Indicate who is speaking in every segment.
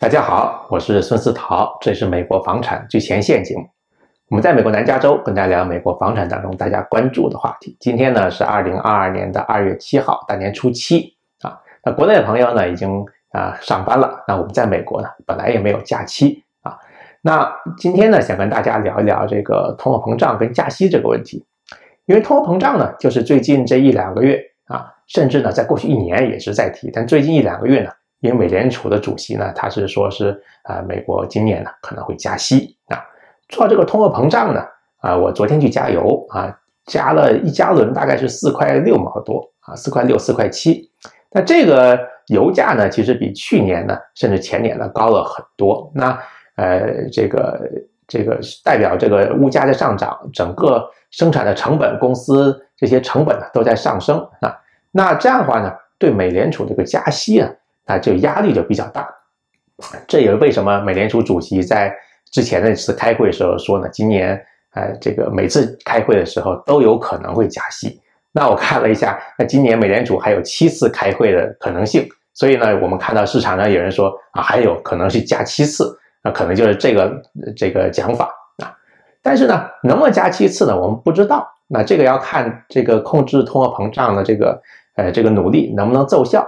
Speaker 1: 大家好，我是孙思桃，这是美国房产最前线节目。我们在美国南加州跟大家聊美国房产当中大家关注的话题。今天呢是二零二二年的二月七号，大年初七啊。那国内的朋友呢已经啊上班了，那我们在美国呢本来也没有假期啊。那今天呢想跟大家聊一聊这个通货膨胀跟加息这个问题，因为通货膨胀呢就是最近这一两个月啊，甚至呢在过去一年也是在提，但最近一两个月呢。因为美联储的主席呢，他是说是啊，美国今年呢可能会加息啊。说到这个通货膨胀呢，啊，我昨天去加油啊，加了一加仑大概是四块六毛多啊，四块六四块七。那这个油价呢，其实比去年呢，甚至前年呢高了很多。那呃，这个这个代表这个物价在上涨，整个生产的成本、公司这些成本呢都在上升啊。那这样的话呢，对美联储这个加息啊。啊，就压力就比较大，这也是为什么美联储主席在之前那次开会的时候说呢，今年，呃，这个每次开会的时候都有可能会加息。那我看了一下，那今年美联储还有七次开会的可能性，所以呢，我们看到市场上有人说啊，还有可能是加七次，那可能就是这个这个讲法啊。但是呢，能不能加七次呢？我们不知道。那这个要看这个控制通货膨胀的这个呃这个努力能不能奏效。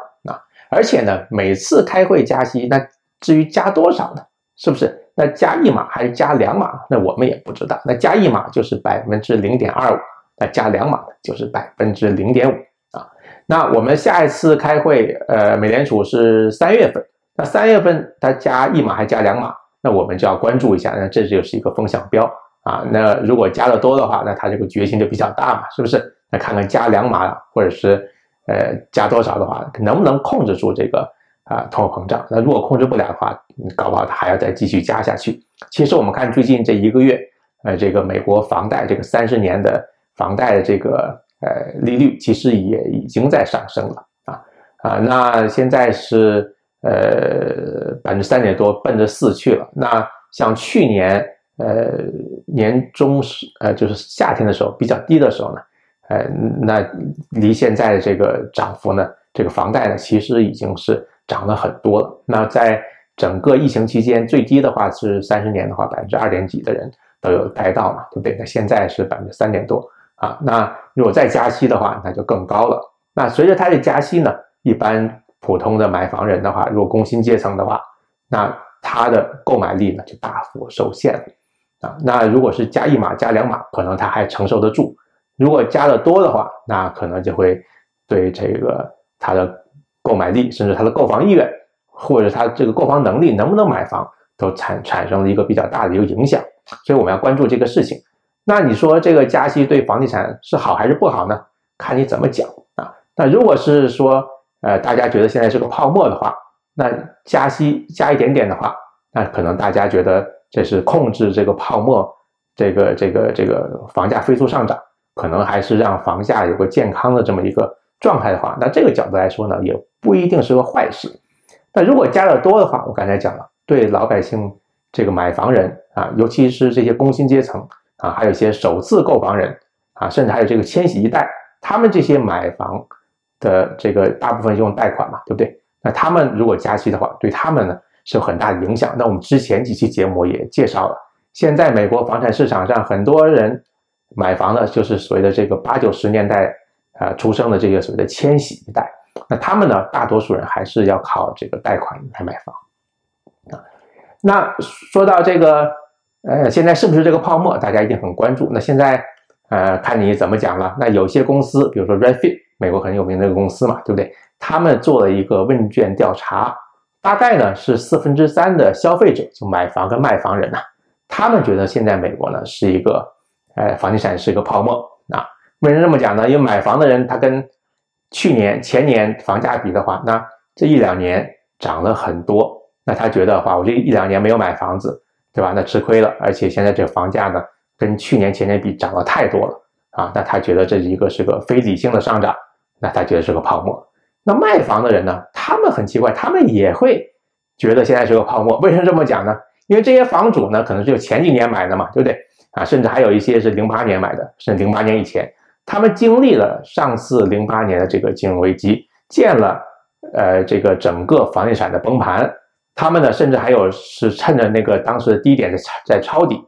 Speaker 1: 而且呢，每次开会加息，那至于加多少呢？是不是？那加一码还是加两码？那我们也不知道。那加一码就是百分之零点二五，那加两码就是百分之零点五啊。那我们下一次开会，呃，美联储是三月份，那三月份它加一码还加两码，那我们就要关注一下，那这就是一个风向标啊。那如果加的多的话，那它这个决心就比较大嘛，是不是？那看看加两码或者是。呃，加多少的话，能不能控制住这个啊通货膨胀？那如果控制不了的话，搞不好它还要再继续加下去。其实我们看最近这一个月，呃，这个美国房贷这个三十年的房贷的这个呃利率，其实也已经在上升了啊啊，那现在是呃百分之三点多，奔着四去了。那像去年呃年中时呃就是夏天的时候比较低的时候呢？呃，那离现在的这个涨幅呢，这个房贷呢，其实已经是涨了很多了。那在整个疫情期间，最低的话是三十年的话，百分之二点几的人都有贷到嘛，对不对？那现在是百分之三点多啊。那如果再加息的话，那就更高了。那随着它的加息呢，一般普通的买房人的话，如果工薪阶层的话，那他的购买力呢就大幅受限了啊。那如果是加一码、加两码，可能他还承受得住。如果加的多的话，那可能就会对这个他的购买力，甚至他的购房意愿，或者他这个购房能力能不能买房，都产产生了一个比较大的一个影响。所以我们要关注这个事情。那你说这个加息对房地产是好还是不好呢？看你怎么讲啊。那如果是说，呃，大家觉得现在是个泡沫的话，那加息加一点点的话，那可能大家觉得这是控制这个泡沫，这个这个这个房价飞速上涨。可能还是让房价有个健康的这么一个状态的话，那这个角度来说呢，也不一定是个坏事。那如果加的多的话，我刚才讲了，对老百姓这个买房人啊，尤其是这些工薪阶层啊，还有一些首次购房人啊，甚至还有这个千禧一代，他们这些买房的这个大部分用贷款嘛，对不对？那他们如果加息的话，对他们呢是有很大的影响。那我们之前几期节目也介绍了，现在美国房产市场上很多人。买房的就是所谓的这个八九十年代啊出生的这个所谓的千禧一代，那他们呢，大多数人还是要靠这个贷款来买房啊。那说到这个，呃，现在是不是这个泡沫，大家一定很关注。那现在，呃，看你怎么讲了。那有些公司，比如说 Redfin，美国很有名的一个公司嘛，对不对？他们做了一个问卷调查，大概呢是四分之三的消费者，就买房跟卖房人呐，他们觉得现在美国呢是一个。哎，房地产是一个泡沫啊？为什么这么讲呢？因为买房的人他跟去年、前年房价比的话，那这一两年涨了很多，那他觉得话，我这一两年没有买房子，对吧？那吃亏了，而且现在这房价呢，跟去年、前年比涨了太多了啊！那他觉得这是一个是个非理性的上涨，那他觉得是个泡沫。那卖房的人呢，他们很奇怪，他们也会觉得现在是个泡沫。为什么这么讲呢？因为这些房主呢，可能是前几年买的嘛，对不对？啊，甚至还有一些是零八年买的，甚至零八年以前，他们经历了上次零八年的这个金融危机，见了呃这个整个房地产的崩盘，他们呢甚至还有是趁着那个当时的低点在在抄底，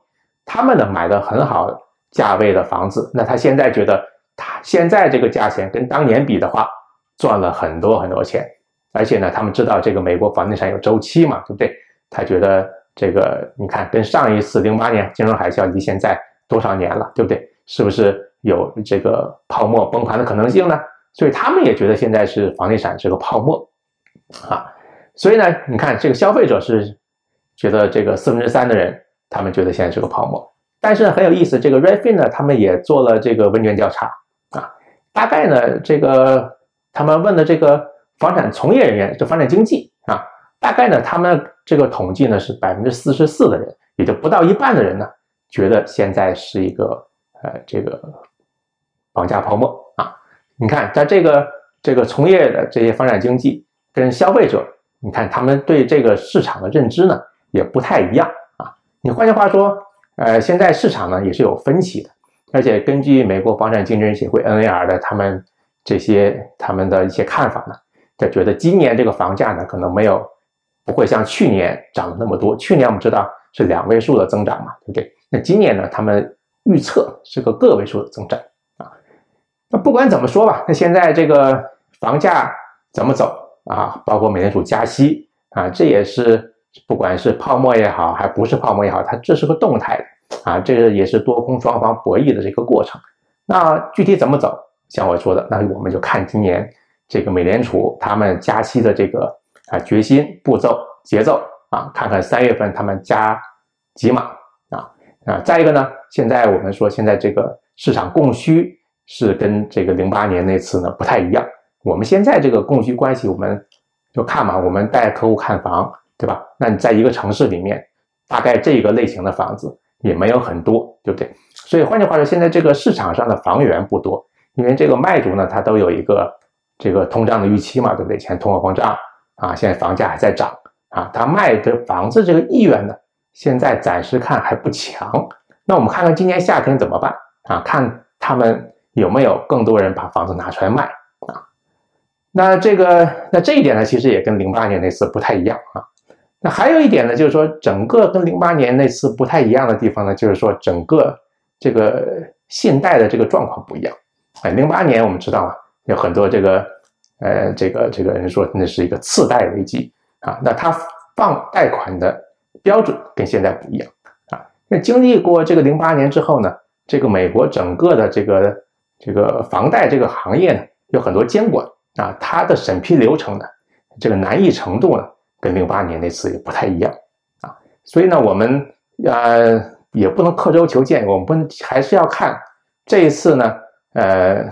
Speaker 1: 他们呢买的很好价位的房子，那他现在觉得他现在这个价钱跟当年比的话，赚了很多很多钱，而且呢他们知道这个美国房地产有周期嘛，对不对？他觉得这个你看跟上一次零八年金融海啸离现在多少年了，对不对？是不是有这个泡沫崩盘的可能性呢？所以他们也觉得现在是房地产是个泡沫，啊，所以呢，你看这个消费者是觉得这个四分之三的人，他们觉得现在是个泡沫。但是很有意思，这个 Redfin 呢，他们也做了这个问卷调查啊，大概呢，这个他们问的这个房产从业人员，就房产经纪啊，大概呢，他们这个统计呢是百分之四十四的人，也就不到一半的人呢，觉得现在是一个呃这个房价泡沫啊。你看，在这个这个从业的这些房产经纪跟消费者，你看他们对这个市场的认知呢也不太一样啊。你换句话说，呃，现在市场呢也是有分歧的，而且根据美国房产经纪人协会 NAR 的他们这些他们的一些看法呢，他觉得今年这个房价呢可能没有不会像去年涨了那么多。去年我们知道是两位数的增长嘛，对不对？那今年呢，他们预测是个个位数的增长啊。那不管怎么说吧，那现在这个房价怎么走啊？包括美联储加息啊，这也是不管是泡沫也好，还不是泡沫也好，它这是个动态的啊，这个也是多空双方博弈的这个过程。那具体怎么走？像我说的，那我们就看今年这个美联储他们加息的这个啊决心、步骤、节奏啊，看看三月份他们加几码啊啊。再一个呢，现在我们说现在这个市场供需。是跟这个零八年那次呢不太一样。我们现在这个供需关系，我们就看嘛，我们带客户看房，对吧？那你在一个城市里面，大概这个类型的房子也没有很多，对不对？所以换句话说，现在这个市场上的房源不多，因为这个卖主呢，他都有一个这个通胀的预期嘛，对不对？前通货膨胀啊，现在房价还在涨啊，他卖的房子这个意愿呢，现在暂时看还不强。那我们看看今年夏天怎么办啊？看他们。有没有更多人把房子拿出来卖啊？那这个，那这一点呢，其实也跟零八年那次不太一样啊。那还有一点呢，就是说，整个跟零八年那次不太一样的地方呢，就是说，整个这个信贷的这个状况不一样。哎，零八年我们知道啊，有很多这个，呃，这个这个人说那是一个次贷危机啊。那他放贷款的标准跟现在不一样啊。那经历过这个零八年之后呢，这个美国整个的这个。这个房贷这个行业呢，有很多监管啊，它的审批流程呢，这个难易程度呢，跟零八年那次也不太一样啊。所以呢，我们呃也不能刻舟求剑，我们不还是要看这一次呢，呃，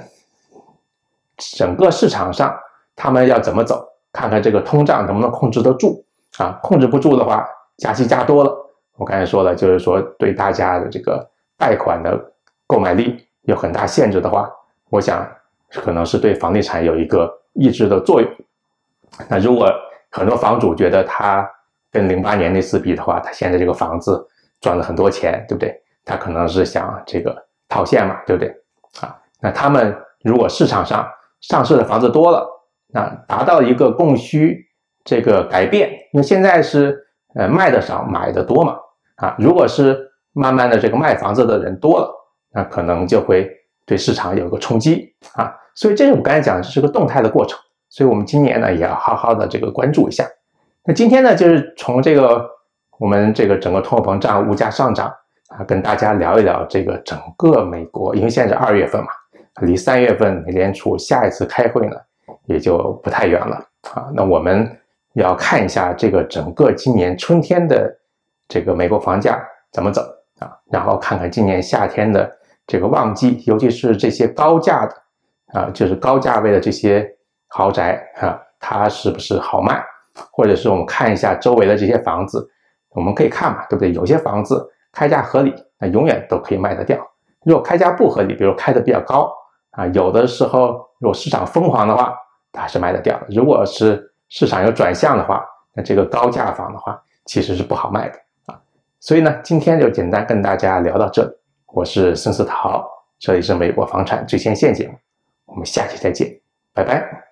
Speaker 1: 整个市场上他们要怎么走，看看这个通胀能不能控制得住啊。控制不住的话，加息加多了，我刚才说了，就是说对大家的这个贷款的购买力。有很大限制的话，我想可能是对房地产有一个抑制的作用。那如果很多房主觉得他跟零八年那次比的话，他现在这个房子赚了很多钱，对不对？他可能是想这个套现嘛，对不对？啊，那他们如果市场上上市的房子多了，那达到一个供需这个改变，因为现在是呃卖的少，买的多嘛，啊，如果是慢慢的这个卖房子的人多了。那可能就会对市场有个冲击啊，所以这是我刚才讲的这是个动态的过程，所以我们今年呢也要好好的这个关注一下。那今天呢就是从这个我们这个整个通货膨胀、物价上涨啊，跟大家聊一聊这个整个美国，因为现在是二月份嘛，离三月份美联储下一次开会呢也就不太远了啊。那我们要看一下这个整个今年春天的这个美国房价怎么走啊，然后看看今年夏天的。这个旺季，尤其是这些高价的啊，就是高价位的这些豪宅啊，它是不是好卖？或者是我们看一下周围的这些房子，我们可以看嘛，对不对？有些房子开价合理，那永远都可以卖得掉；如果开价不合理，比如开的比较高啊，有的时候如果市场疯狂的话，它还是卖得掉的；如果是市场有转向的话，那这个高价房的话，其实是不好卖的啊。所以呢，今天就简单跟大家聊到这里。我是孙思桃，这里是美国房产最前线节目，我们下期再见，拜拜。